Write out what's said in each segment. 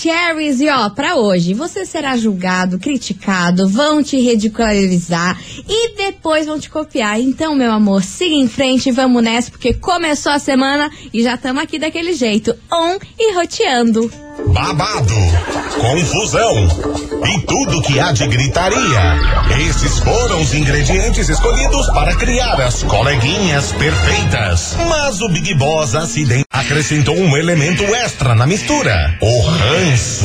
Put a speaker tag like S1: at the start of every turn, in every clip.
S1: Maravicheries, e ó, pra hoje, você será julgado, criticado, vão te ridicularizar e depois vão te copiar. Então, meu amor, siga em frente, vamos nessa, porque começou a semana e já estamos aqui daquele jeito, on e roteando.
S2: Babado, confusão e tudo que há de gritaria. Esses foram os ingredientes escolhidos para criar as coleguinhas perfeitas. Mas o Big Boss acidente acrescentou um elemento extra na mistura: o ranço.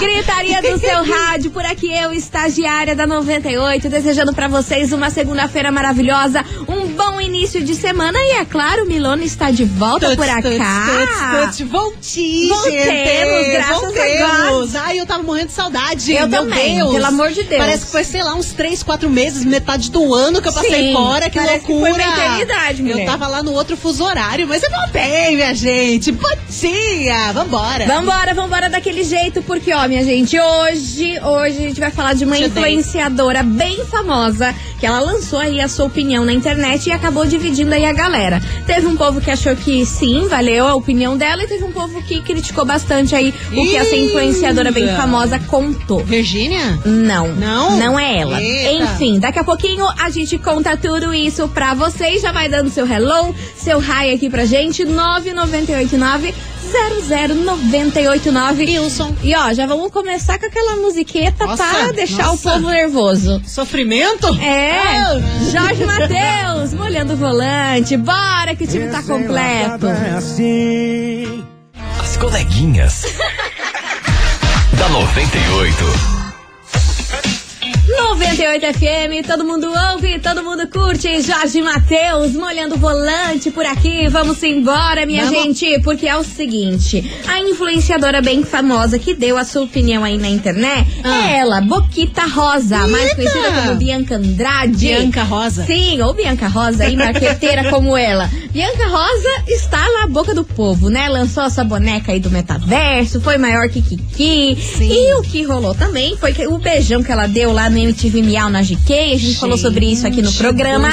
S1: Gritaria do seu rádio, por aqui eu, estagiária da 98, desejando pra vocês uma segunda-feira maravilhosa, início de semana e é claro, Milona está de volta
S3: Tuts,
S1: por
S3: tuts,
S1: cá.
S3: tuts, tuts. Voltei,
S1: Voltemos,
S3: gente.
S1: graças a
S3: Voltemos. Ai, eu tava morrendo de saudade.
S1: Eu
S3: Meu
S1: também,
S3: Deus.
S1: pelo amor de Deus.
S3: Parece que foi, sei lá, uns três, quatro meses, metade do ano que eu passei
S1: Sim,
S3: fora. Que
S1: parece que
S3: loucura.
S1: foi uma eternidade, mulher.
S3: Eu tava lá no outro fuso horário, mas eu voltei, minha gente. Bom dia. Vambora.
S1: Vambora, vambora daquele jeito, porque, ó, minha gente, hoje, hoje a gente vai falar de uma influenciadora bem famosa, que ela lançou aí a sua opinião na internet e acabou dividindo aí a galera. Teve um povo que achou que sim, valeu a opinião dela, e teve um povo que criticou bastante aí o que essa influenciadora bem famosa contou.
S3: Virgínia?
S1: Não.
S3: Não?
S1: Não é ela.
S3: Eita.
S1: Enfim, daqui a pouquinho a gente conta tudo isso pra vocês. Já vai dando seu hello, seu hi aqui pra gente. 9989 00989.
S3: Wilson.
S1: E ó, já vamos começar com aquela musiqueta
S3: Nossa,
S1: pra deixar
S3: nossa.
S1: o povo nervoso.
S3: Sofrimento?
S1: É,
S3: Ah.
S1: Jorge Matheus, molhando o volante. Bora que o time tá completo.
S4: As coleguinhas. da 98.
S1: 98 FM, todo mundo ouve, todo mundo curte. Jorge Matheus, molhando o volante por aqui. Vamos embora, minha
S3: Vamos.
S1: gente, porque é o seguinte: a influenciadora bem famosa que deu a sua opinião aí na internet
S3: Ah.
S1: é ela, Boquita Rosa, mais
S3: Eita!
S1: conhecida como Bianca Andrade.
S3: Bianca Rosa.
S1: Sim, ou Bianca Rosa aí, marqueteira como ela. Bianca Rosa está na boca do povo, né? Lançou essa boneca aí do metaverso, foi maior que Kiki.
S3: Sim.
S1: E o que rolou também foi que o beijão que ela deu lá no MTV Miau na GK, a gente falou sobre isso aqui no
S3: Gente
S1: programa.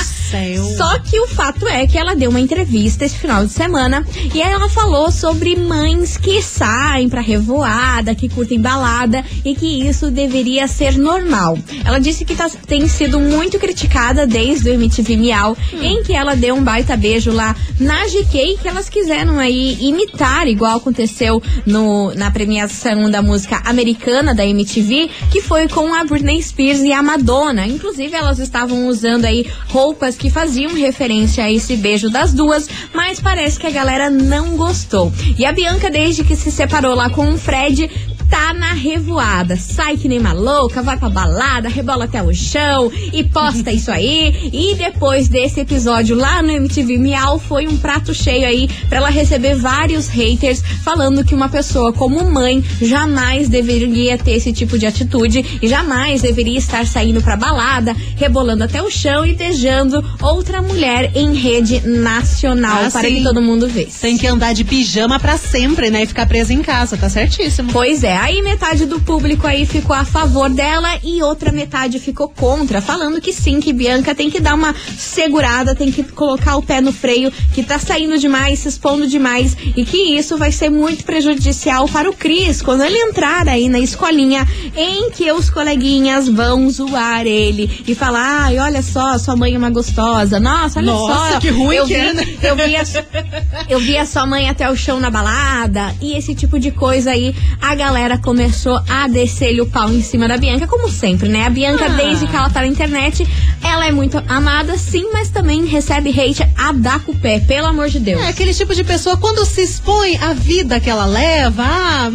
S1: Só que o fato é que ela deu uma entrevista esse final de semana e ela falou sobre mães que saem pra revoada, que curtem balada e que isso deveria ser normal. Ela disse que tá- tem sido muito criticada desde o MTV Miau, em que ela deu um baita beijo lá na GK, que elas quiseram aí imitar, igual aconteceu no, na premiação da música americana da MTV, que foi com a Britney Spears e a Madonna. Inclusive, elas estavam usando aí roupas que faziam referência a esse beijo das duas, mas parece que a galera não gostou. E a Bianca, desde que se separou lá com o Fred, tá na revoada. Sai que nem uma louca, vai pra balada, rebola até o chão e posta isso aí. E depois desse episódio lá no MTV Miau, foi um prato cheio aí pra ela receber vários haters falando que uma pessoa como mãe jamais deveria ter esse tipo de atitude e jamais deveria estar saindo pra balada, rebolando até o chão e beijando outra mulher em rede nacional
S3: Ah,
S1: para
S3: sim.
S1: que todo mundo visse.
S3: Tem que andar de pijama pra sempre, né? E ficar presa em casa, tá certíssimo.
S1: Pois é, aí metade do público aí ficou a favor dela e outra metade ficou contra, falando que sim, que Bianca tem que dar uma segurada, tem que colocar o pé no freio, que tá saindo demais, se expondo demais e que isso vai ser muito prejudicial para o Cris quando ele entrar aí na escolinha em que os coleguinhas vão zoar ele e falar: ai, olha só, sua mãe é uma gostosa, nossa, olha
S3: Nossa,
S1: só,
S3: que ruim
S1: eu
S3: que
S1: vi,
S3: é, né?
S1: eu vi a, eu vi a sua mãe até o chão na balada e esse tipo de coisa aí, a galera começou a descer-lhe o pau em cima da Bianca, como sempre, né? A Bianca,
S3: Ah.
S1: desde que ela tá na internet, ela é muito amada, sim, mas também recebe hate a dar com o pé, pelo amor de Deus.
S3: É aquele tipo de pessoa, quando se expõe à vida que ela leva, ah,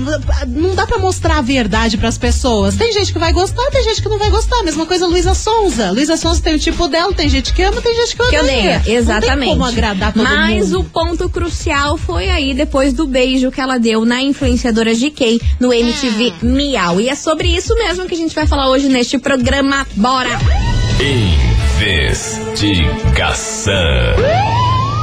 S3: não dá pra mostrar a verdade pras pessoas. Tem gente que vai gostar, tem gente que não vai gostar. Mesma coisa Luísa Sonza. Luísa Sonza tem o tipo dela, tem gente que ama, tem gente que
S1: que
S3: odeia.
S1: odeia, exatamente.
S3: Não tem como agradar todo
S1: Mas
S3: mundo.
S1: o ponto crucial foi aí depois do beijo que ela deu na influenciadora GK no MTV. Miau. E é sobre isso mesmo que a gente vai falar hoje neste programa. Bora!
S4: Investigação.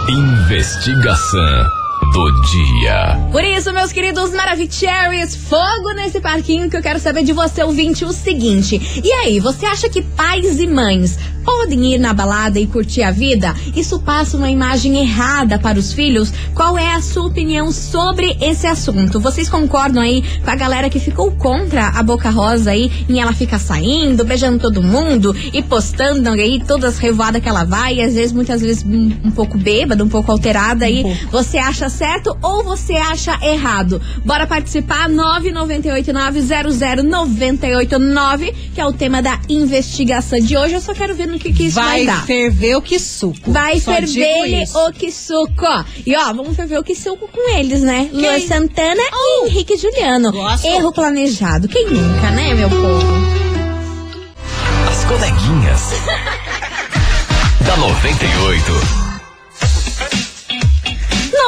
S4: Investigação do dia.
S1: Por isso, meus queridos Maravicheries, fogo nesse parquinho que eu quero saber de você, ouvinte, o seguinte. E aí, você acha que pais e mães podem ir na balada e curtir a vida? Isso passa uma imagem errada para os filhos? Qual é a sua opinião sobre esse assunto? Vocês concordam aí com a galera que ficou contra a Boca Rosa aí em ela ficar saindo, beijando todo mundo e postando aí todas as revoadas que ela vai, e às vezes, muitas vezes, um, um pouco bêbada, um pouco alterada aí. Você acha certo ou você acha errado? Bora participar, 998900989, que é o tema da investigação de hoje. Eu só quero ver no que, que isso vai,
S3: Vai
S1: dar.
S3: ferver o que suco.
S1: Vai
S3: Só
S1: ferver o que suco. E ó, vamos ferver o que suco com eles, né? Luan Santana
S3: Oh.
S1: e Henrique Juliano.
S3: Gosto.
S1: Erro planejado. Quem nunca, né, meu povo?
S4: As coleguinhas. da 98.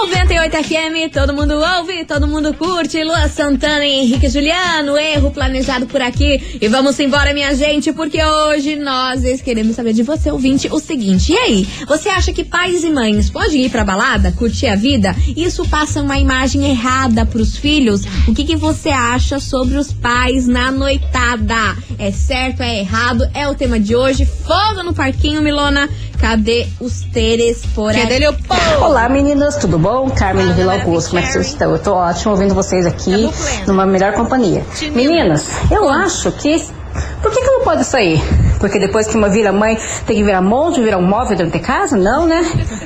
S1: 98 FM, todo mundo ouve, todo mundo curte. Lua Santana e Henrique Juliano, erro planejado por aqui. E vamos embora, minha gente, porque hoje nós queremos saber de você, ouvinte, o seguinte. E aí, você acha que pais e mães podem ir pra balada, curtir a vida? Isso passa uma imagem errada pros filhos? O que, que você acha sobre os pais na noitada? É certo, é errado? É o tema de hoje. Fogo no parquinho, Milona. Cadê os teres por aqui?
S3: dele o pão.
S5: Olá meninas, tudo bom? Carmen do Vila Augusto, como é que vocês estão? Eu tô ótimo ouvindo vocês aqui
S1: pleno.
S5: numa melhor companhia. Meninas, eu acho que. Por que, que não pode sair? Porque depois que uma vira mãe, tem que virar monte, virar um móvel dentro de casa? Não, né?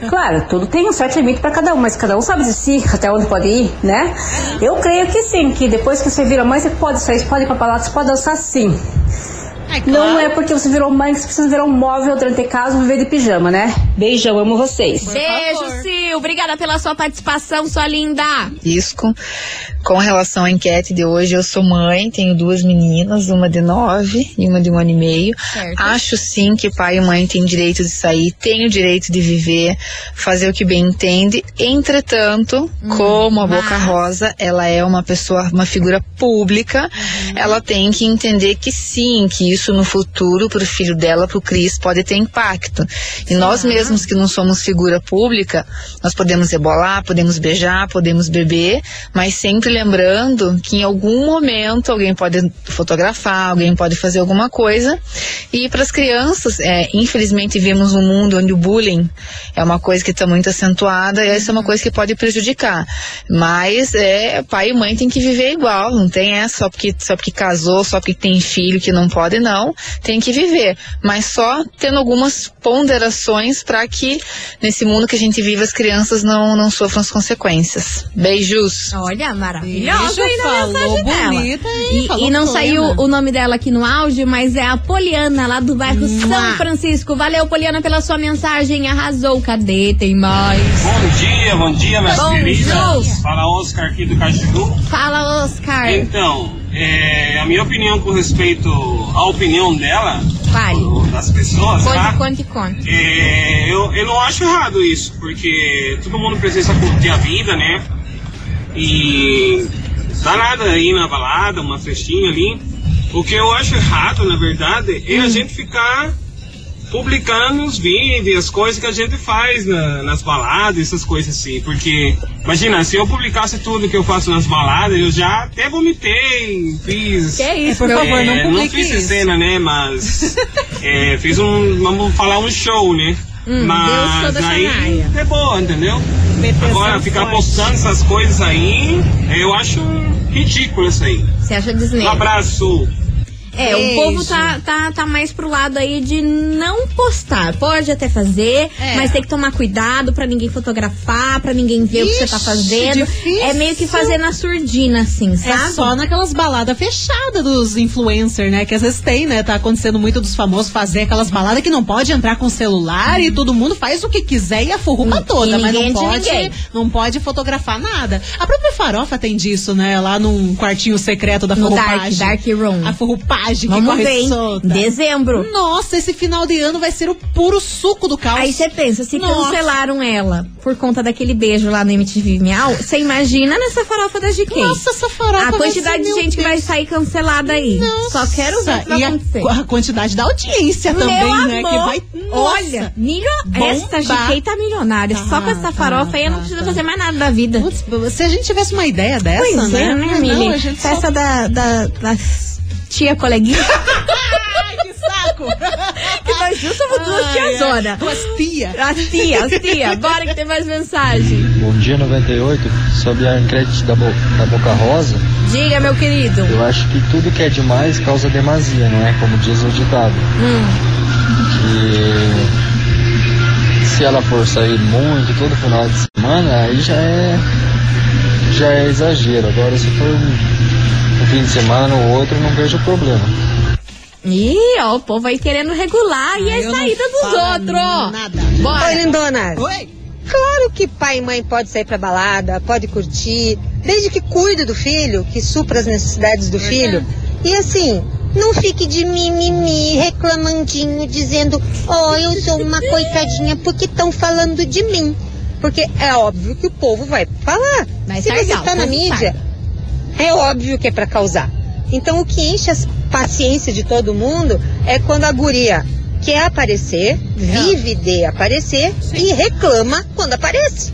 S5: Claro, tudo tem um certo limite para cada um, mas cada um sabe de si, até onde pode ir, né? Eu creio que sim, que depois que você vira mãe, você pode sair, você pode ir pra balada, você pode dançar sim.
S3: Ai,
S5: Não
S3: claro.
S5: é porque você virou mãe que você precisa virar um móvel de casa e viver de pijama, né? Beijão, amo vocês.
S1: Beijo,
S3: favor.
S1: Sil. Obrigada pela sua participação, sua linda.
S6: risco. Com relação à enquete de hoje, eu sou mãe, tenho duas meninas, uma de nove e uma de um ano e meio.
S1: Certo.
S6: Acho sim que pai e mãe têm direito de sair, têm o direito de viver, fazer o que bem entende. Entretanto, como a Boca
S1: mas-
S6: Rosa, ela é uma pessoa, uma figura pública, ela tem que entender que sim, que isso no futuro, pro filho dela, pro Cris, pode ter impacto. E nós mesmos que não somos figura pública, nós podemos rebolar, podemos beijar, podemos beber, mas sempre lembrando que em algum momento alguém pode fotografar, alguém pode fazer alguma coisa. E para as crianças, é, infelizmente vivemos um mundo onde o bullying é uma coisa que está muito acentuada e essa é uma coisa que pode prejudicar. Mas é, pai e mãe tem que viver igual, não tem essa só porque, só porque casou, só porque tem filho que não pode, não. Tem que viver. Mas só tendo algumas ponderações para que nesse mundo que a gente vive as crianças não, não sofram as consequências. Beijos!
S1: Olha, maravilhosa
S3: Beijo,
S1: aí na
S3: falou
S1: mensagem dela.
S3: bonita, hein?
S1: E,
S3: Falou
S1: e não
S3: plena.
S1: saiu o nome dela aqui no áudio, mas é a Poliana, lá do bairro São
S3: Mua.
S1: Francisco. Valeu, Poliana, pela sua mensagem. Arrasou. Cadê? Tem mais.
S7: Bom dia, bom dia, minhas
S1: Bom
S7: queridas.
S1: dia.
S7: Fala Oscar aqui do Caju.
S1: Fala, Oscar.
S7: Então, é, a minha opinião com respeito à opinião dela,
S1: Fale.
S7: das pessoas, tá?
S1: conte, conte.
S7: É, eu, eu não acho errado isso, porque todo mundo precisa curtir a vida, né? E dá nada aí na balada, uma festinha ali. O que eu acho errado, na verdade, é a gente ficar publicando os vídeos, as coisas que a gente faz na- nas baladas, essas coisas assim. Porque, imagina, se eu publicasse tudo que eu faço nas baladas, eu já até vomitei, fiz.
S1: Que isso,
S3: por
S1: meu
S3: favor, não
S7: É,
S3: publique
S7: fiz
S3: isso.
S7: cena, né? Mas é, fiz um, vamos falar um show, né?
S1: Hum,
S7: Mas aí é boa, entendeu?
S3: Meteção
S7: Agora, ficar
S3: forte.
S7: postando essas coisas aí, eu acho ridículo isso aí.
S1: Você acha
S7: Um
S1: desnecessário?
S7: abraço.
S1: É, o
S3: Beijo.
S1: povo tá, tá, tá mais pro lado aí de não postar. Pode até fazer,
S3: É.
S1: mas tem que tomar cuidado pra ninguém fotografar, pra ninguém ver o que você tá
S3: Ixi,
S1: fazendo.
S3: difícil.
S1: É meio que fazer na surdina, assim,
S3: É
S1: sabe?
S3: só naquelas baladas fechadas dos influencers, né? Que às vezes tem, né? Tá acontecendo muito dos famosos fazer aquelas baladas que não pode entrar com celular e todo mundo faz o que quiser e a furrupa
S1: Hum,
S3: toda, mas não
S1: de
S3: pode,
S1: ninguém.
S3: não pode fotografar nada. A própria farofa tem disso, né? Lá num quartinho secreto da
S1: No
S3: furrupagem.
S1: dark, dark room.
S3: A furrupagem que
S1: Vamos
S3: corre solta.
S1: Dezembro.
S3: Nossa, esse final de ano vai ser o puro suco do caos.
S1: Aí você pensa, se
S3: Nossa.
S1: cancelaram ela por conta daquele beijo lá no MTV Miau, você imagina nessa farofa da GK.
S3: Nossa, essa farofa
S1: A quantidade de gente que vai
S3: Deus.
S1: sair cancelada aí. Só quero ver o que vai
S3: e a,
S1: acontecer.
S3: a quantidade da audiência
S1: Meu
S3: também, né?
S1: amor,
S3: Que vai.
S1: Olha,
S3: Nossa.
S1: milho, essa. GK tá milionária. Só com essa
S3: Tá,
S1: farofa
S3: tá,
S1: aí, eu não
S3: tá,
S1: precisa
S3: tá.
S1: fazer mais nada da vida.
S3: Putz, se a gente tivesse uma ideia dessa,
S1: Pois
S3: né?
S1: é, né, Mili?
S3: não, a gente só-
S1: Festa da, da, da tia coleguinha.
S3: Ai, que saco!
S1: que nós duas somos duas
S3: Ai,
S1: tiazona.
S3: ai, Duas tia.
S1: As tia, as tia. Bora que tem mais mensagem.
S8: Bom dia 98, sobre a enquete da, Bo da Boca Rosa,
S1: Diga, meu querido.
S8: eu acho que tudo que é demais causa demasia, não é? Como diz o ditado.
S1: Hum.
S8: Que se ela for sair muito todo final de semana, aí já é já é exagero. Agora se for fim de semana ou outro, eu não vejo problema.
S1: Ih, ó, o povo aí querendo regular e
S3: Ai,
S1: a
S3: não
S1: saída dos outros.
S3: nada.
S1: Bora.
S9: Oi, lindona.
S3: Oi!
S9: Claro que pai e mãe pode sair pra balada, pode curtir, desde que cuide do filho, que supra as necessidades do filho. E assim, não fique de mimimi, reclamandinho, dizendo, oh, eu sou uma coitadinha porque estão falando de mim. Porque é óbvio que o povo vai falar.
S1: Vai
S9: Se você
S1: sargar,
S9: tá na mídia, é óbvio que é pra causar. Então o que enche a paciência de todo mundo é quando a guria quer aparecer, vive de aparecer e reclama quando aparece.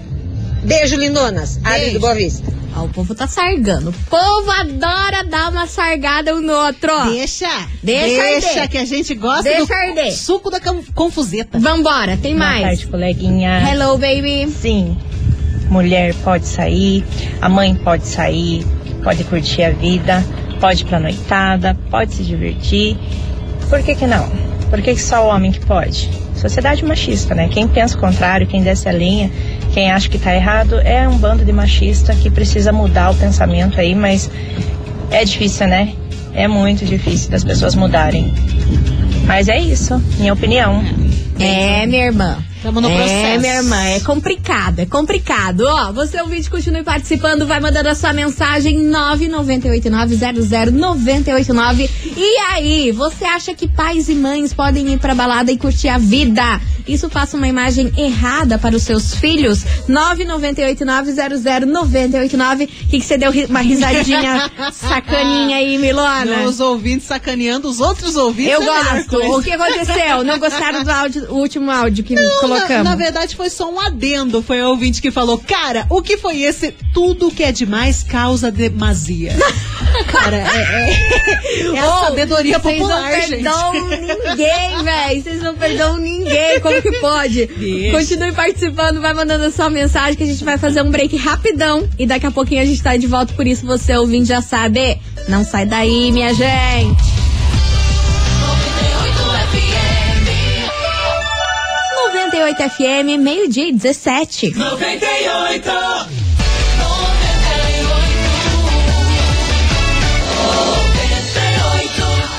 S9: Beijo, lindonas. Ari do Boa Vista.
S1: Ó, o povo tá sargando. O povo adora dar uma sargada um no outro.
S3: Deixa!
S1: Deixa
S3: Deixa
S1: arder.
S3: que a gente gosta
S1: Deixa
S3: do
S1: arder.
S3: suco da con- confuseta.
S1: Vambora, tem
S10: Boa
S1: mais.
S10: tarde, coleguinha.
S1: Hello, baby.
S10: Sim, mulher pode sair, a mãe pode sair, pode curtir a vida, pode ir pra noitada, pode se divertir. Por que que não? Por que que só o homem que pode? Sociedade machista, né? Quem pensa o contrário, quem desce a linha, quem acha que tá errado, é um bando de machista que precisa mudar o pensamento aí, mas é difícil, né? É muito difícil das pessoas mudarem. Mas é isso, minha opinião.
S1: É, minha irmã.
S3: Tamo no
S1: é,
S3: processo.
S1: minha irmã, é complicado, é complicado. Ó, você ouvinte, continue participando, vai mandando a sua mensagem 998900989. E aí, você acha que pais e mães podem ir pra balada e curtir a vida? Isso passa uma imagem errada para os seus filhos? 998900989. O que, você deu uma risadinha sacaninha aí, Milona?
S3: Os ouvintes sacaneando os outros ouvintes.
S1: Eu
S3: é
S1: gosto. O que aconteceu? Não gostaram do áudio- o último áudio que
S3: Não, Na, na verdade, foi só um adendo. Foi o ouvinte que falou: Cara, o que foi esse? Tudo que é demais causa demasia. Cara, é, é, é a
S1: Ô,
S3: sabedoria
S1: Vocês não
S3: popular, gente.
S1: perdoam ninguém, velho. Vocês não perdoam ninguém. Como que pode?
S3: Deixa.
S1: Continue participando, vai mandando a sua mensagem que a gente vai fazer um break rapidão. E daqui a pouquinho a gente tá de volta. Por isso você ouvindo já sabe. Não sai daí, minha gente. 98 FM, meio-dia e 17.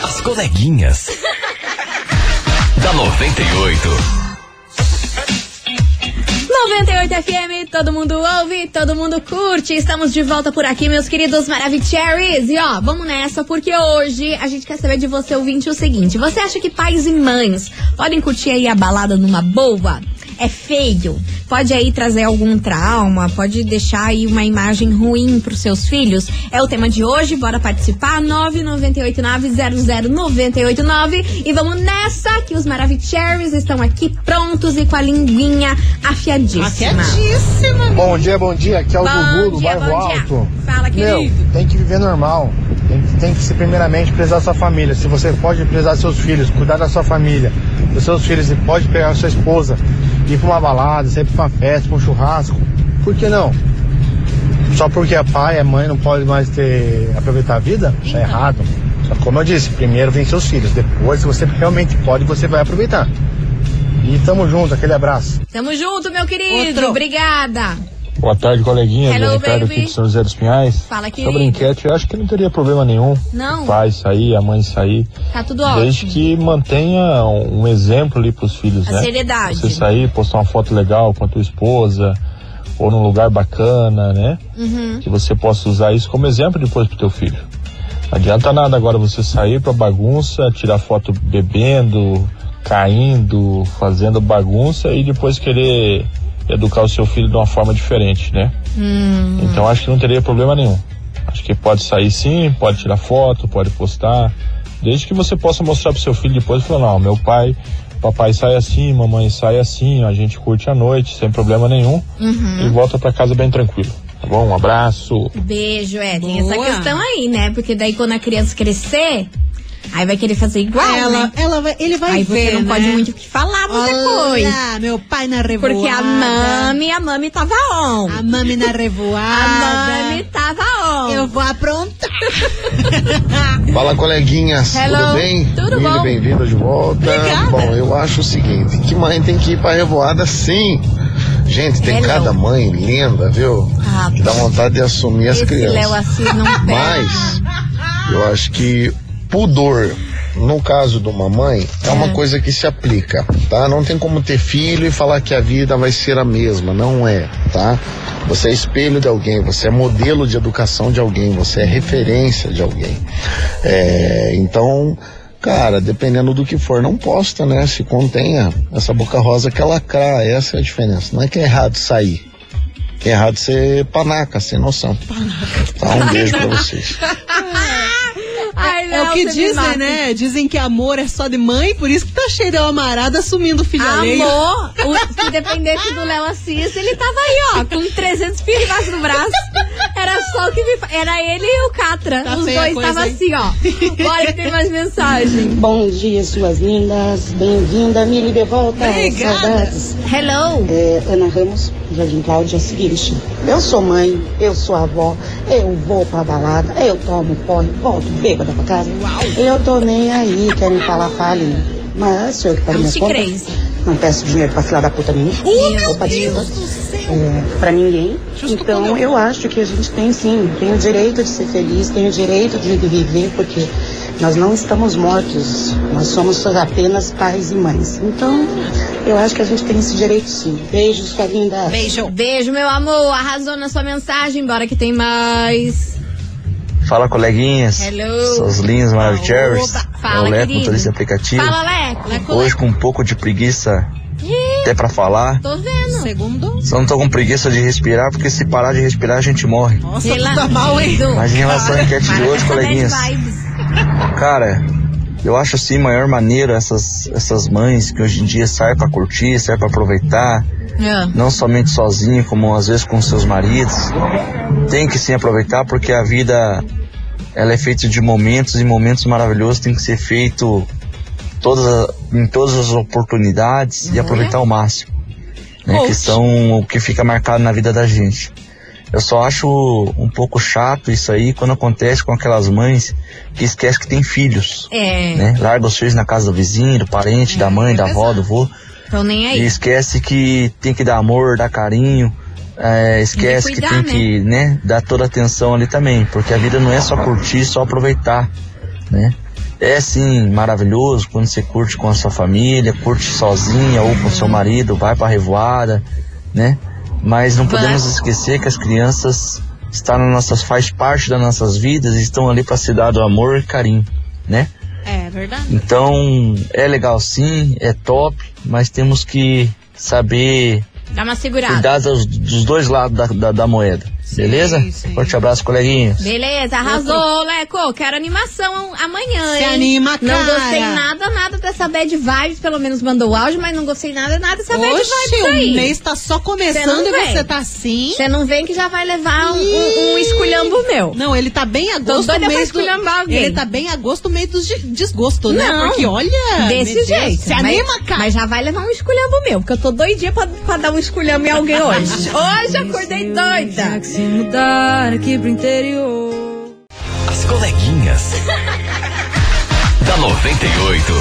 S4: As coleguinhas. da 98.
S1: 98 FM, todo mundo ouve, todo mundo curte. Estamos de volta por aqui, meus queridos Maravicheries. E ó, vamos nessa, porque hoje a gente quer saber de você, ouvinte, o seguinte: você acha que pais e mães podem curtir aí a balada numa boa? É feio? Pode aí trazer algum trauma? Pode deixar aí uma imagem ruim pros seus filhos? É o tema de hoje, bora participar. 998900989 e vamos nessa que os Maravicheries estão aqui prontos e com a linguinha afiadíssima.
S3: Afiadíssima.
S11: Bom dia, bom dia. Aqui é o
S1: Bom
S11: Dudu do
S1: dia,
S11: bairro
S1: bom dia.
S11: Alto.
S1: Fala,
S11: Meu,
S1: querido.
S11: tem que viver normal. Tem que, tem que se primeiramente prezar sua família. Se você pode prezar seus filhos, cuidar da sua família, dos seus filhos, e pode pegar a sua esposa, ir pra uma balada, sair pra uma festa, pra um churrasco, por que não? Só porque é pai, é mãe, não pode mais ter aproveitar a vida? Tá errado. Só que como eu disse, primeiro vem seus filhos, depois, se você realmente pode, você vai aproveitar. E tamo junto, aquele abraço.
S1: Tamo junto, meu querido.
S3: Outro.
S1: Obrigada.
S8: Boa tarde, coleguinha.
S1: Hello,
S8: do Ricardo
S1: baby.
S8: aqui de São José dos Pinhais.
S1: Fala,
S8: Sobre
S1: querido.
S8: enquete, eu acho que não teria problema nenhum.
S1: Não.
S8: O pai sair, a mãe sair.
S1: Tá tudo
S8: Desde
S1: ótimo.
S8: que mantenha um exemplo ali pros filhos,
S1: A
S8: né?
S1: seriedade.
S8: Você sair, postar uma foto legal com a tua esposa, ou num lugar bacana, né?
S1: Uhum.
S8: Que você possa usar isso como exemplo depois pro teu filho.
S12: Adianta nada agora você sair pra bagunça, tirar foto bebendo, caindo, fazendo bagunça e depois querer educar o seu filho de uma forma diferente, né?
S1: Hum.
S12: Então acho que não teria problema nenhum. Acho que pode sair sim, pode tirar foto, pode postar, desde que você possa mostrar pro seu filho depois e falar, não, meu pai, papai sai assim, mamãe sai assim, a gente curte a noite, sem problema nenhum,
S1: Uhum.
S12: e volta pra casa bem tranquilo. Tá bom? Um abraço.
S1: Beijo, é. Tem essa
S3: Boa.
S1: questão aí, né? Porque daí quando a criança crescer, aí vai querer fazer igual,
S3: ela,
S1: né?
S3: ela vai, ele vai
S1: Aí
S3: ver,
S1: você não
S3: né?
S1: pode muito o que falar depois.
S3: Olha, meu pai na revoada.
S1: Porque a mami, a mami tava on.
S3: A mami na
S1: A
S3: revoada.
S1: mami tava on.
S3: Eu vou aprontar.
S11: Fala, coleguinhas.
S1: Hello.
S11: Tudo bem?
S1: Tudo
S11: Milho,
S1: bom?
S11: bem-vinda de volta.
S3: Obrigada.
S11: Bom, eu acho o seguinte, que mãe tem que ir pra revoada sim. Gente, tem
S1: Hello.
S11: cada mãe linda, viu?
S1: Ah,
S11: Que dá vontade de assumir as crianças.
S1: Léo Assis não pega.
S11: Mas eu acho que pudor, no caso de uma mãe, é uma coisa que se aplica, tá? Não tem como ter filho e falar que a vida vai ser a mesma, não é, tá? Você é espelho de alguém, você é modelo de educação de alguém, você é referência de alguém. É, então, cara, dependendo do que for, não posta, né? Se contenha essa boca rosa que é lacrar, essa é a diferença. Não é que é errado sair. É errado ser panaca, sem noção. Tá, um beijo pra vocês.
S3: É o que dizem, né? Dizem que amor é só de mãe, por isso que tá cheio de amarada assumindo o filho alheio.
S1: Amor, se dependesse do Léo Assis, ele tava aí, ó, com 300 filhos embaixo do braço. Era só o que me. Era ele e o Catra.
S3: Tá
S1: Os dois estavam assim, ó. Bora que tem mais mensagem.
S13: Bom dia, suas lindas. Bem-vinda, Mili, de volta.
S3: Obrigada.
S13: Saudades.
S1: Hello.
S13: É, Ana Ramos, Jardim Cláudia, é o seguinte. Eu sou mãe, eu sou avó, eu vou pra balada, eu tomo porre, volto bêbada pra casa. Eu tô nem aí, querem falar, falem. Mas, senhor que paga minhas
S1: Anti
S13: contas, não peço dinheiro pra filha da puta nenhuma. Opa, desculpa. É, pra ninguém. então, eu acho que a gente tem sim, tem o direito de ser feliz, tem o direito de viver, porque nós não estamos mortos, nós somos apenas pais e mães. Então, eu acho que a gente tem esse direito sim. Beijos, sua linda.
S3: Beijo.
S1: Beijo, meu amor. Arrasou na sua mensagem. Bora que tem mais.
S8: Fala, coleguinhas.
S1: Hello.
S8: Seus lindos maravilhosos. É
S1: Fala,
S8: o Leco, motorista de aplicativo.
S1: Fala, Leco.
S8: Hoje com um pouco de preguiça até pra falar.
S1: Tô vendo.
S3: Segundo.
S8: Só não tô com preguiça de respirar, porque se parar de respirar a gente morre.
S3: Nossa,
S1: Rela-
S3: tá mal, hein?
S8: Mas em relação à enquete de hoje, coleguinhas. Cara, eu acho assim maior maneira essas, essas mães que hoje em dia saem pra curtir, saem pra aproveitar,
S1: Ah.
S8: não somente sozinho, como às vezes com seus maridos. Tem que sim aproveitar porque a vida ela é feita de momentos e momentos maravilhosos tem que ser feito todas, em todas as oportunidades e aproveitar ao máximo. Né, que são o que fica marcado na vida da gente. Eu só acho um pouco chato isso aí quando acontece com aquelas mães que esquecem que tem filhos.
S1: É.
S8: Né? Larga os filhos na casa do vizinho, do parente, da mãe, da avó, do vô.
S1: Tô nem aí.
S8: E esquece que tem que dar amor, dar carinho. é, esquece que,
S1: cuidar,
S8: tem que né, dar toda a atenção ali também. Porque a vida não é só curtir, só aproveitar. Né? É sim maravilhoso quando você curte com a sua família, curte sozinha ou com seu marido, vai pra revoada, né? Mas não podemos
S1: Vai.
S8: esquecer que as crianças estão nas nossas, faz parte das nossas vidas e estão ali para se dar do amor e carinho, né?
S3: É verdade.
S8: Então, é legal sim, é top, mas temos que saber
S1: Dá uma segurada.
S8: cuidar dos, dos dois lados da, da, da moeda. Beleza?
S3: sim.
S8: Forte abraço, coleguinhas.
S1: Beleza, arrasou, Leco. Quero animação amanhã,
S3: Se
S1: hein?
S3: anima,
S1: Não
S3: cara.
S1: gostei nada, nada dessa bad vibes. Pelo menos mandou o áudio, mas não gostei nada, nada dessa bad
S3: Oxe,
S1: vibes aí.
S3: o mês tá só começando
S1: não
S3: e
S1: vem.
S3: você tá assim.
S1: Você não vem que já vai levar um, um, um esculhambo meu.
S3: Não, ele tá bem a gosto do mês do...
S1: alguém.
S3: Ele tá bem a gosto do meio do de- desgosto, né?
S1: Não,
S3: Porque olha...
S1: Desse jeito.
S3: Se
S1: mas,
S3: anima, cara.
S1: Mas já vai levar um esculhambo meu, porque eu tô doidinha pra, pra dar um esculhambo em alguém hoje. hoje acordei doida.
S14: Se mudar aqui pro interior.
S4: As coleguinhas. da 98.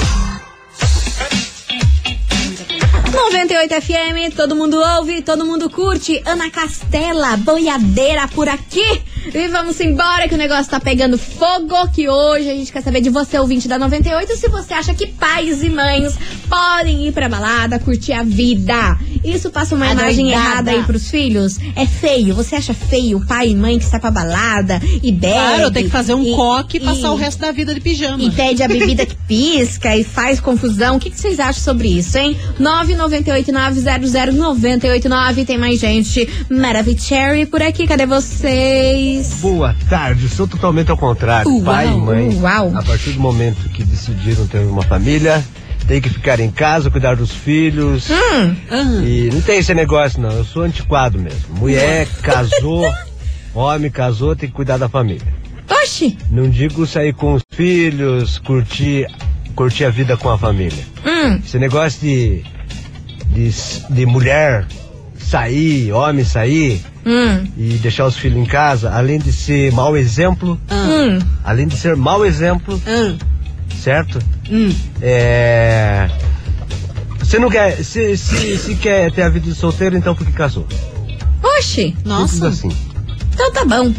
S1: 98 FM, todo mundo ouve, todo mundo curte. Ana Castela, boiadeira por aqui. E vamos embora que o negócio tá pegando fogo. Que hoje a gente quer saber de você, ouvinte da 98, se você acha que pais e mães podem ir pra balada, curtir a vida. Isso passa uma imagem errada aí pros filhos? É feio. Você acha feio o pai e mãe que sai pra balada e bebe?
S3: Claro, tem que fazer um
S1: e-
S3: coque e passar
S1: e-
S3: o resto da vida de pijama.
S1: E pede a bebida que pisca e faz confusão. O que, que vocês acham sobre isso, hein? 998900989. Tem mais gente. Maravicherry por aqui. Cadê vocês?
S15: Boa tarde, sou totalmente ao contrário.
S1: Uau,
S15: Pai e mãe,
S1: uau.
S15: a partir do momento que decidiram ter uma família, tem que ficar em casa, cuidar dos filhos.
S1: Hum.
S15: E não tem esse negócio, não. Eu sou antiquado mesmo. Mulher casou, homem casou, tem que cuidar da família.
S1: Oxi!
S15: Não digo sair com os filhos, curtir, curtir a vida com a família.
S1: Hum.
S15: Esse negócio de, de, de mulher sair, homem sair
S1: Hum.
S15: e deixar os filhos em casa, além de ser mau exemplo,
S1: Hum.
S15: além de ser mau exemplo, certo?
S3: Hum.
S15: É. Você não quer. Se, se, se quer ter a vida de solteiro, então por que casou?
S1: Oxi!
S15: Simples assim.
S1: Então tá bom.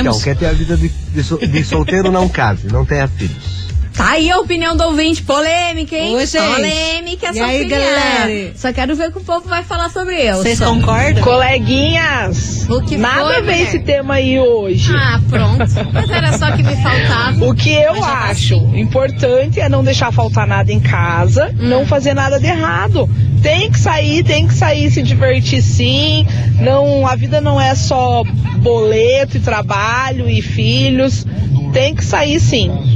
S15: Então, quer ter a vida de, de, de solteiro, não case, não tenha filhos.
S1: Tá aí a opinião do ouvinte, polêmica, hein?
S3: Ô, gente.
S1: Polêmica essa
S3: E aí,
S1: opinião.
S3: galera?
S1: Só quero ver o que o povo vai falar sobre eu.
S3: Vocês concordam?
S16: Coleguinhas,
S1: O que
S16: nada
S1: foi,
S16: a ver
S1: mulher?
S16: esse tema aí hoje.
S1: Ah, pronto. Mas era só que me faltava.
S16: O que eu acho importante é não deixar faltar nada em casa,
S1: Hum.
S16: não fazer nada de errado. Tem que sair, tem que sair, se divertir sim. Não, a vida não é só boleto e trabalho e filhos. Tem que sair sim.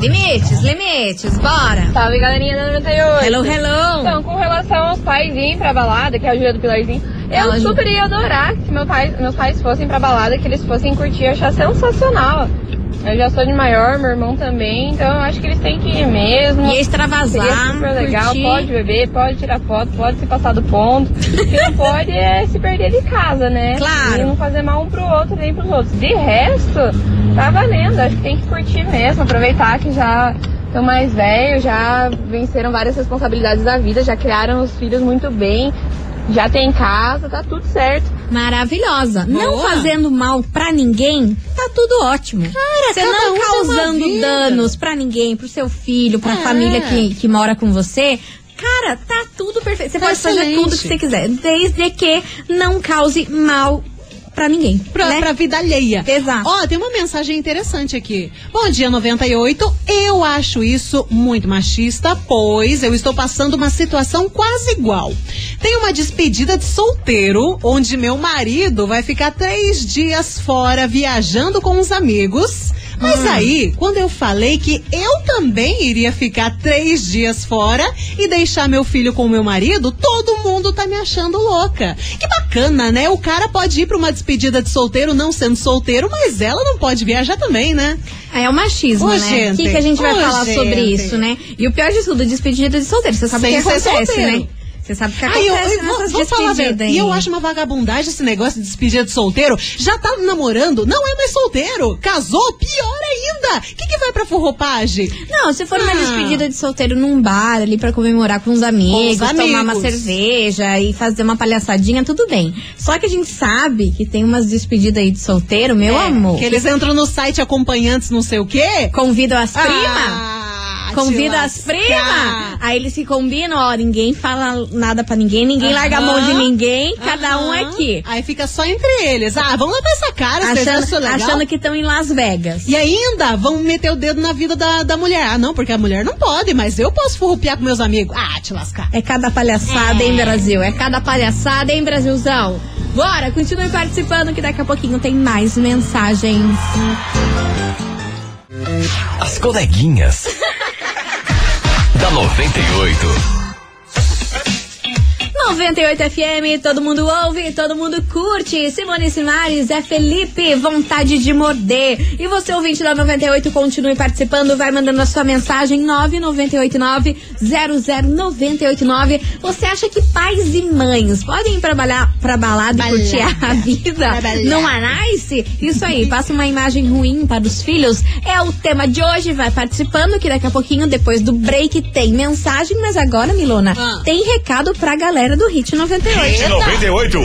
S1: Limites, limites, bora.
S17: Salve, galerinha da 98.
S1: Hello, hello.
S17: Então, com relação aos pais irem pra balada, que é a Júlia do Pilarzinho, eu
S1: Ela,
S17: super ia adorar que meu pai, meus pais fossem pra balada, que eles fossem curtir, eu achar sensacional. Eu já sou de maior, meu irmão também, então eu acho que eles têm que ir mesmo.
S1: E extravasar,
S17: Seria super legal,
S1: curtir.
S17: pode beber, pode tirar foto, pode se passar do ponto. O que não pode é se perder de casa, né?
S1: Claro.
S17: E não fazer mal um pro outro nem pros outros. De resto, tá valendo, acho que tem que curtir mesmo, aproveitar que já estão mais velhos, já venceram várias responsabilidades da vida, já criaram os filhos muito bem, já tem casa, tá tudo certo.
S1: Maravilhosa. Não
S17: Boa.
S1: fazendo mal pra ninguém, tá tudo ótimo. Você
S3: cada
S1: não
S3: um
S1: causando danos pra ninguém, pro seu filho, pra
S3: É.
S1: família que, que mora com você. Cara, tá tudo perfeito. Você
S3: Tá
S1: pode fazer
S3: excelente.
S1: tudo que você quiser, desde que não cause mal pra ninguém.
S3: Pra,
S1: né?
S3: pra vida alheia.
S1: Exato.
S3: Ó, tem uma mensagem interessante aqui. Bom dia, 98. Eu acho isso muito machista, pois eu estou passando uma situação quase igual. Tem uma despedida de solteiro, onde meu marido vai ficar três dias fora viajando com os amigos. Mas aí, quando eu falei que eu também iria ficar três dias fora e deixar meu filho com meu marido, todo mundo tá me achando louca. Que bacana, né? O cara pode ir pra uma despedida de solteiro não sendo solteiro, mas ela não pode viajar também, né?
S1: É o machismo,
S3: Ô,
S1: né?
S3: gente.
S1: O que, que a gente vai
S3: Ô,
S1: falar sobre
S3: gente.
S1: isso, né? E o pior de tudo, despedida de solteiro. Você sabe o que acontece,
S3: solteiro.
S1: né? Você sabe o que
S3: eu,
S1: acontece
S3: eu vou,
S1: nessas
S3: vou falar. E eu acho uma vagabundagem esse negócio de despedida de solteiro. Já tá namorando, não é mais solteiro. Casou, pior ainda. O que, que vai pra forroupagem?
S1: Não, se for uma
S3: Ah.
S1: despedida de solteiro num bar ali pra comemorar com os amigos,
S3: Com os
S1: tomar uma
S3: amigos.
S1: cerveja e fazer uma palhaçadinha, tudo bem. Só que a gente sabe que tem umas despedidas aí de solteiro, meu
S3: É,
S1: amor.
S3: Que eles entram no site acompanhantes não sei o quê.
S1: Convidam as
S3: Ah,
S1: primas. Convida as primas. Aí eles se combinam, ó, ninguém fala nada pra ninguém, ninguém larga a mão de ninguém, cada um é aqui.
S3: Aí fica só entre eles. Ah, vamos levar essa cara,
S1: Achando,
S3: legal?
S1: achando que estão em Las Vegas.
S3: E ainda vão meter o dedo na vida da, da mulher. Ah, não, porque a mulher não pode, mas eu posso furrupiar com meus amigos. Ah, te lascar.
S1: É cada palhaçada, hein, Brasil? É cada palhaçada, hein, Brasilzão? Bora, continue participando que daqui a pouquinho tem mais mensagens.
S4: As coleguinhas. da 98.
S1: 98 FM, todo mundo ouve, todo mundo curte. Simone Simares, é Felipe, vontade de morder. E você, ouvinte da 98, continue participando, vai mandando a sua mensagem 998900989. Você acha que pais e mães podem ir pra, pra balada e curtir a vida não é nice? Isso aí, passa uma imagem ruim para os filhos. É o tema de hoje, vai participando que daqui a pouquinho, depois do break, tem mensagem. Mas agora, Milona,
S3: Ah.
S1: tem recado pra galera do Hit 98.
S2: Hit 98.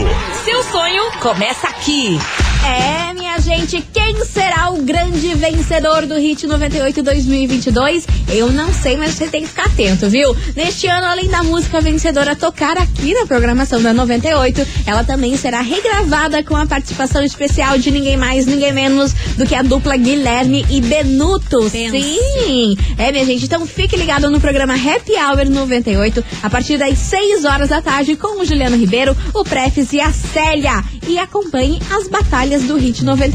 S18: Seu sonho começa aqui.
S1: É, minha gente, quem será o grande vencedor do Hit 98 2022? Eu não sei, mas você tem que ficar atento, viu? Neste ano, além da música vencedora tocar aqui na programação da 98, ela também será regravada com a participação especial de ninguém mais, ninguém menos do que a dupla Guilherme e Benuto. Sim! É, minha gente, então fique ligado no programa Happy Hour 98, a partir das 6 horas da tarde, com o Juliano Ribeiro, o Prefis e a Célia. E acompanhe as batalhas do Hit 98.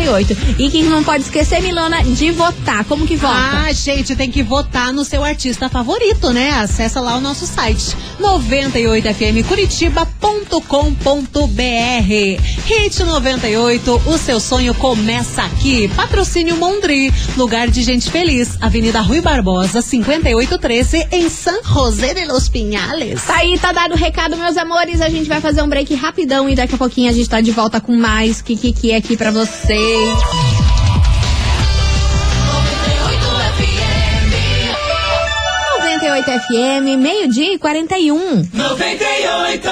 S1: E quem não pode esquecer, Milona, de votar. Como que vota?
S3: Ah, gente, tem que votar no seu artista favorito, né? Acessa lá o nosso site 98fmcuritiba.com.br. Hit 98, o seu sonho começa aqui. Patrocínio Mondri, lugar de gente feliz. Avenida Rui Barbosa, 5813, em San José de los Pinhales.
S1: Tá aí, tá dado o recado, meus amores. A gente vai fazer um break rapidão e daqui a pouquinho a gente tá de volta com mais Kikiki aqui pra vocês. 98 FM, meio-dia e 41.
S18: 98.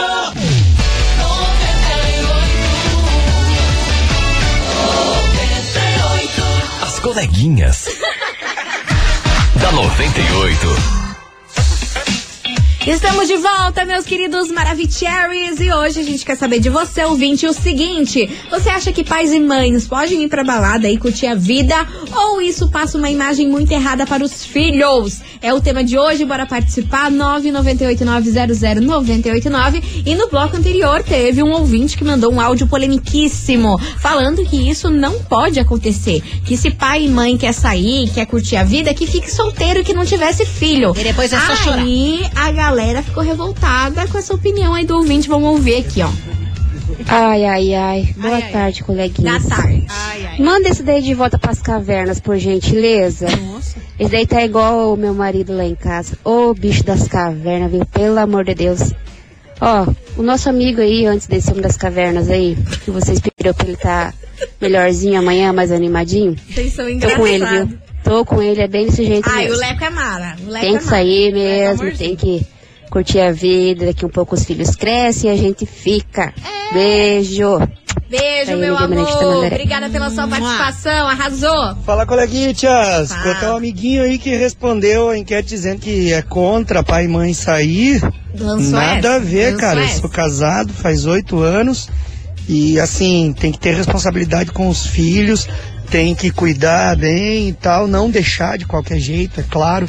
S4: As coleguinhas. da 98.
S1: Estamos de volta, meus queridos Maravicheries, e hoje a gente quer saber de você, ouvinte, o seguinte: você acha que pais e mães podem ir pra balada e curtir a vida, ou isso passa uma imagem muito errada para os filhos? É o tema de hoje, bora participar, 998900989. E no bloco anterior teve um ouvinte que mandou um áudio polemiquíssimo, falando que isso não pode acontecer. Que se pai e mãe quer sair, quer curtir a vida, que fique solteiro e que não tivesse filho.
S3: E depois é só
S1: Aí,
S3: chorar.
S1: A galera ficou revoltada com essa opinião aí do ouvinte. Vamos ouvir aqui, ó.
S19: Ai, ai, ai. Boa tarde, coleguinhas.
S1: Boa tarde.
S19: Manda esse daí de volta pras cavernas, por gentileza. Esse daí tá igual o meu marido lá em casa. Ô, bicho das cavernas, viu? Pelo amor de Deus. Ó, o nosso amigo aí, antes desse homem das cavernas aí, que vocês pediram pra ele tá melhorzinho amanhã, mais animadinho.
S1: Vocês são
S19: Tô com ele,
S1: engraçados.
S19: viu? Tô com ele, é bem desse jeito
S1: Ai,
S19: mesmo.
S1: o Leco é mara. O Leco
S19: Tem
S1: é
S19: que
S1: mara.
S19: sair
S1: é
S19: mesmo, tem que curtir a vida. Daqui um pouco os filhos crescem e a gente fica.
S1: É.
S19: Beijo.
S1: Beijo, meu
S19: Benedito
S1: amor. Obrigada pela sua participação. Arrasou.
S20: Fala, coleguinhas.
S1: Fala.
S20: Tem até um amiguinho aí que respondeu a enquete dizendo que é contra pai e mãe sair.
S1: Lançou
S20: Nada
S1: essa,
S20: a ver,
S1: lançou
S20: cara. Eu
S1: essa.
S20: sou casado faz oito anos e, assim, tem que ter responsabilidade com os filhos, tem que cuidar bem e tal, não deixar de qualquer jeito, é claro.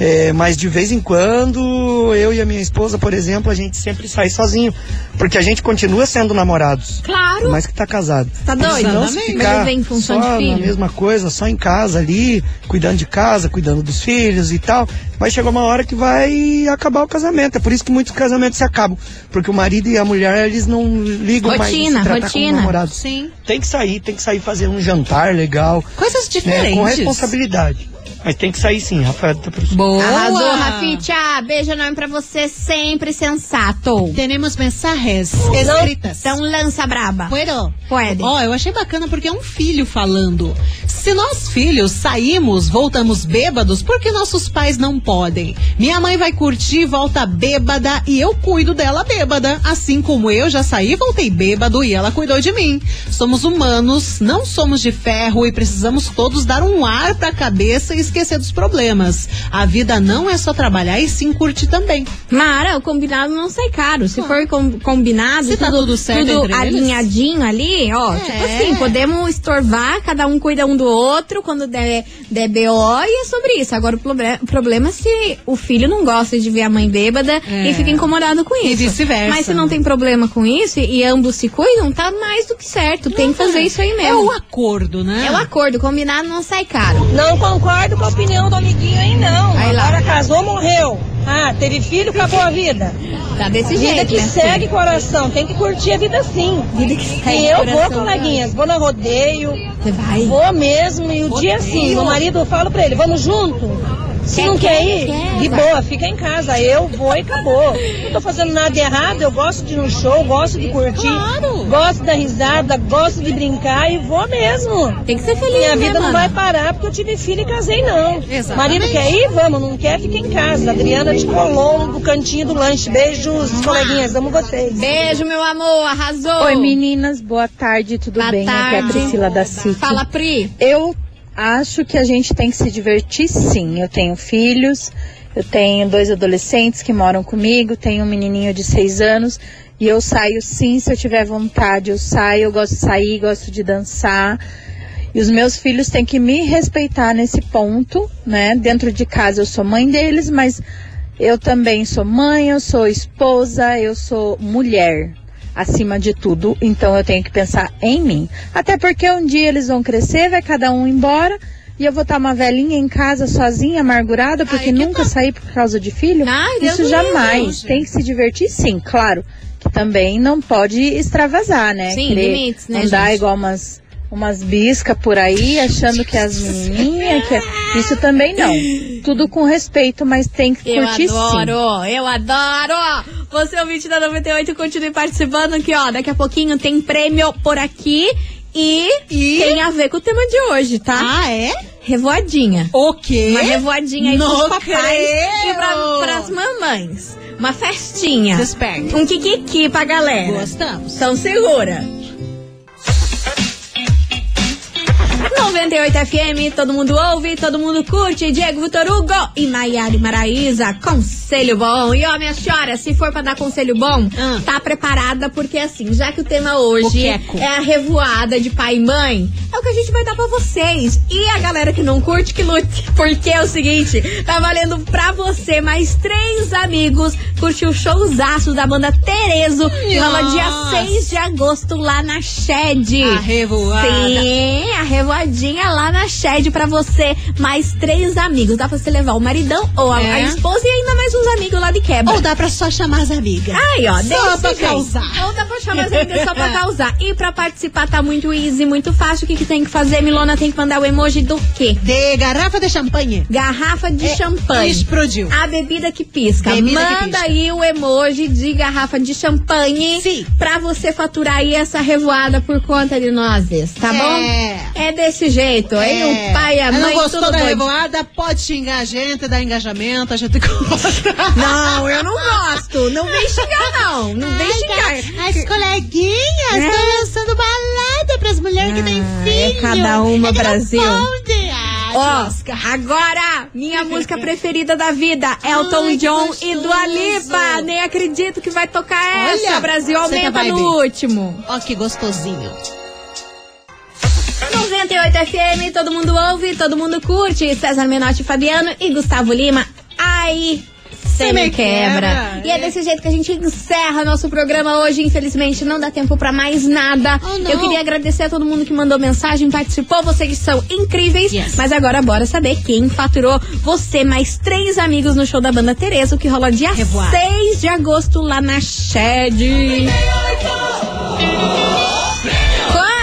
S20: É, mas de vez em quando, eu e a minha esposa, por exemplo, a gente sempre sai sozinho. Porque a gente continua sendo namorados.
S1: Claro.
S20: Por mais que tá casado.
S1: Tá doido?
S20: Se ficar
S1: Mas vem em função
S20: só
S1: de filho.
S20: na mesma coisa, só em casa ali, cuidando de casa, cuidando dos filhos e tal, vai chegar uma hora que vai acabar o casamento. É por isso que muitos casamentos se acabam. Porque o marido e a mulher, eles não ligam mais
S1: Rotina,
S20: se tratar
S1: rotina.
S20: namorados.
S3: Sim.
S20: Tem que sair, tem que sair fazer um jantar legal.
S3: Coisas
S20: né,
S3: diferentes.
S20: com responsabilidade. Mas tem que sair sim, Rafael. Tá por...
S3: Boa.
S1: Arrasou, Rafitia. Beijo enorme pra você, sempre sensato.
S3: Temos mensagens escritas.
S1: Então lança braba.
S3: Puedo?
S1: Pode.
S3: Ó, eu achei bacana porque é um filho falando. Se nós filhos saímos, voltamos bêbados, por que nossos pais não podem? Minha mãe vai curtir, volta bêbada e eu cuido dela bêbada. Assim como eu já saí, voltei bêbado e ela cuidou de mim. Somos humanos, não somos de ferro e precisamos todos dar um ar pra cabeça e esquecer dos problemas. A vida não é só trabalhar e sim curtir também.
S1: Mara, o combinado não sai caro. Se for com- combinado,
S3: Se tá tudo certo
S1: tudo
S3: entre eles.
S1: alinhadinho ali, ó.
S3: É.
S1: Tipo assim, podemos estorvar, cada um cuida um do outro quando der, der BO e é sobre isso. Agora, o proble- o problema é se o filho não gosta de ver a mãe bêbada
S3: É.
S1: e fica incomodado com
S3: E
S1: isso.
S3: vice-versa.
S1: Mas se não tem problema com isso e, e ambos se cuidam, tá mais do que certo. tem que fazer isso aí
S3: É
S1: mesmo.
S3: o acordo, né?
S1: É o acordo, combinado não sai caro.
S21: Não concordo com a opinião do amiguinho aí, não.
S1: Aí lá.
S21: Agora casou, morreu. Ah, teve filho, acabou a vida.
S1: Tá desse
S21: vida
S1: jeito,
S21: que
S1: né,
S21: segue coração, tem que curtir a vida sim.
S1: Vida que segue
S21: E eu vou,
S1: coração,
S21: coleguinhas, vou no rodeio.
S1: Você vai?
S21: Vou mesmo, e o dia sim. Meu marido, eu falo pra ele, vamos junto? Se
S1: Quer,
S21: não quer,
S1: quer,
S21: ir,
S1: quer,
S21: de
S1: vai.
S21: boa, fica em casa. Eu vou e acabou. Não tô fazendo nada de errado, eu gosto de ir no show, gosto de curtir, gosto da risada, gosto de brincar e vou mesmo.
S1: Tem que ser feliz,
S21: Minha
S1: né,
S21: vida não
S1: mana?
S21: vai parar porque eu tive filho e casei, não.
S3: Exatamente.
S21: Marido quer ir? Vamos. Não quer? Fica em casa. Adriana de Colombo, do cantinho do lanche. Beijos, coleguinhas. Amo vocês.
S1: Beijo, meu amor, arrasou.
S18: Oi meninas, boa tarde, tudo
S1: Boa
S18: bem? Aqui é a
S1: tarde.
S18: Priscila da CIT.
S1: Fala, Pri.
S18: Eu acho que a gente tem que se divertir sim. Eu tenho filhos, eu tenho dois adolescentes que moram comigo, tenho um menininho de seis anos e eu saio sim se eu tiver vontade. Eu saio, eu gosto de sair, gosto de dançar. E os meus filhos têm que me respeitar nesse ponto, né? Dentro de casa eu sou mãe deles, mas eu também sou mãe, eu sou esposa, eu sou mulher acima de tudo, então eu tenho que pensar em mim. Até porque um dia eles vão crescer, vai cada um embora e eu vou estar uma velhinha em casa sozinha, amargurada, porque nunca saí por causa de filho.
S1: Deus
S18: Isso jamais. Tem que se divertir sim, claro. Que também não pode extravasar, né?
S1: Sim,
S18: Querer
S1: limites, né,
S18: Andar
S1: gente?
S18: igual umas umas biscas por aí, achando que as menininhas, que é- isso também não. Tudo com respeito, mas tem que
S1: Eu
S18: curtir sim.
S1: adoro, eu adoro. Você ouvinte da 98, continue participando aqui, ó. Daqui a pouquinho tem prêmio por aqui e, tem a ver com o tema de hoje, tá?
S3: Ah, é?
S1: Revoadinha.
S3: O quê?
S1: Uma revoadinha aí
S3: Não
S1: pros papais
S3: creio.
S1: e pra, pras mamães. Uma festinha.
S3: Desperta.
S1: Um kikiki pra galera.
S3: Gostamos.
S1: Então segura. 98 FM, todo mundo ouve, todo mundo curte. Diego Vitor Hugo e Nayari Maraíza, conselho bom. E ó, minha senhora, se for pra dar conselho bom,
S3: Ah.
S1: tá preparada, porque assim, já que o tema hoje
S3: O
S1: é a revoada de pai e mãe, é o que a gente vai dar pra vocês. E a galera que não curte, que lute. Porque é o seguinte, tá valendo pra você mais três amigos curtir o showzaço da banda Terezo, que rola dia
S3: Nossa.
S1: 6 de agosto lá na Shed.
S3: A revoada.
S1: Sim, a revoadinha lá na Shed pra você, mais três amigos. Dá pra você levar o maridão ou a,
S3: É.
S1: a esposa e ainda mais uns amigos lá de quebra.
S3: Ou dá pra só chamar as amigas.
S1: Aí, ó,
S3: Só pra
S1: jeito.
S3: causar.
S1: Ou dá pra chamar as amigas só pra causar. E pra participar tá muito easy, muito fácil. O que, que tem que fazer? Milona tem que mandar o emoji do quê?
S3: De garrafa de champanhe.
S1: Garrafa de
S3: É,
S1: champanhe.
S3: explodiu.
S1: A bebida que pisca.
S3: Bebida que
S1: Manda
S3: pisca.
S1: aí o emoji de garrafa de champanhe.
S3: Sim.
S1: Pra você faturar aí essa revoada por conta de nós, tá
S3: É.
S1: bom? É desse jeito. Aí o pai a
S3: Não
S1: mãe
S3: gostou
S1: tudo
S3: da revoada? Pode xingar a gente, dar engajamento, a gente gosta.
S1: Não, eu não gosto. Não vem xingar, não. Não vem xingar.
S3: As coleguinhas
S1: É.
S3: estão lançando balada pras mulheres que têm
S1: Ah,
S3: filho.
S1: é cada uma,
S3: É não
S1: Brasil.
S3: Ah,
S1: Ó,
S3: lasca.
S1: agora, minha música preferida da vida, Elton
S3: Ai,
S1: John e Dua Lipa. Nem acredito que vai tocar
S3: Olha,
S1: essa, Brasil.
S3: que
S1: Aumenta no último.
S3: Ó, que gostosinho.
S1: 98 FM, todo mundo ouve, todo mundo curte. César Menotti Fabiano e Gustavo Lima. Aí. Você me quebra.
S3: quebra,
S1: E é desse jeito que a gente encerra nosso programa hoje. Infelizmente, não dá tempo pra mais nada.
S3: Oh.
S1: Eu queria agradecer a todo mundo que mandou mensagem, participou. Vocês são incríveis.
S3: Yes.
S1: Mas agora, bora saber quem faturou você mais três amigos no show da banda Tereza, que rola dia
S3: Revoada.
S1: 6 de agosto lá na Shed.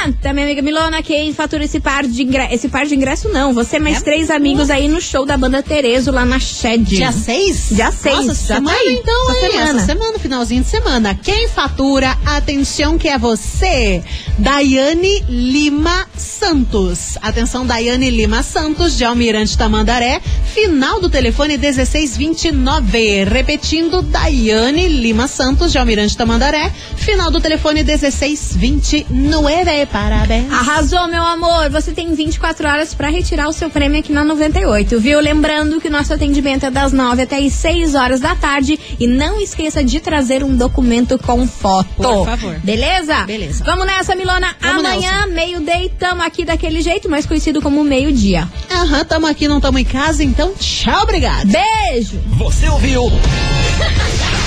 S1: Conta, minha amiga Milona, quem fatura esse par de ingresso? Esse par de ingresso não. Você mais
S3: É
S1: três amigos aí no show da banda Terezo lá na Shed.
S3: Dia 6?
S1: Dia 6.
S3: Nossa,
S1: já
S3: semana
S1: tá aí.
S3: então,
S1: Essa
S3: hein?
S1: semana.
S3: Essa semana, finalzinho de semana. Quem fatura, atenção que é você, Daiane Lima Santos. Atenção, Daiane Lima Santos, de Almirante Tamandaré, final do telefone 1629. Repetindo, Daiane Lima Santos, de Almirante Tamandaré, final do telefone 1629. Parabéns.
S1: Arrasou, meu amor. Você tem 24 horas pra retirar o seu prêmio aqui na 98, viu? Lembrando que nosso atendimento é das 9 até as 6 horas da tarde. E não esqueça de trazer um documento com foto.
S3: Por favor.
S1: Beleza?
S3: Beleza.
S1: Vamos nessa, Milona.
S3: Vamos,
S1: Amanhã, meio-day, tamo aqui daquele jeito, mais conhecido como meio-dia.
S3: Aham, tamo aqui, não tamo em casa, então tchau, obrigado.
S1: Beijo!
S4: Você ouviu?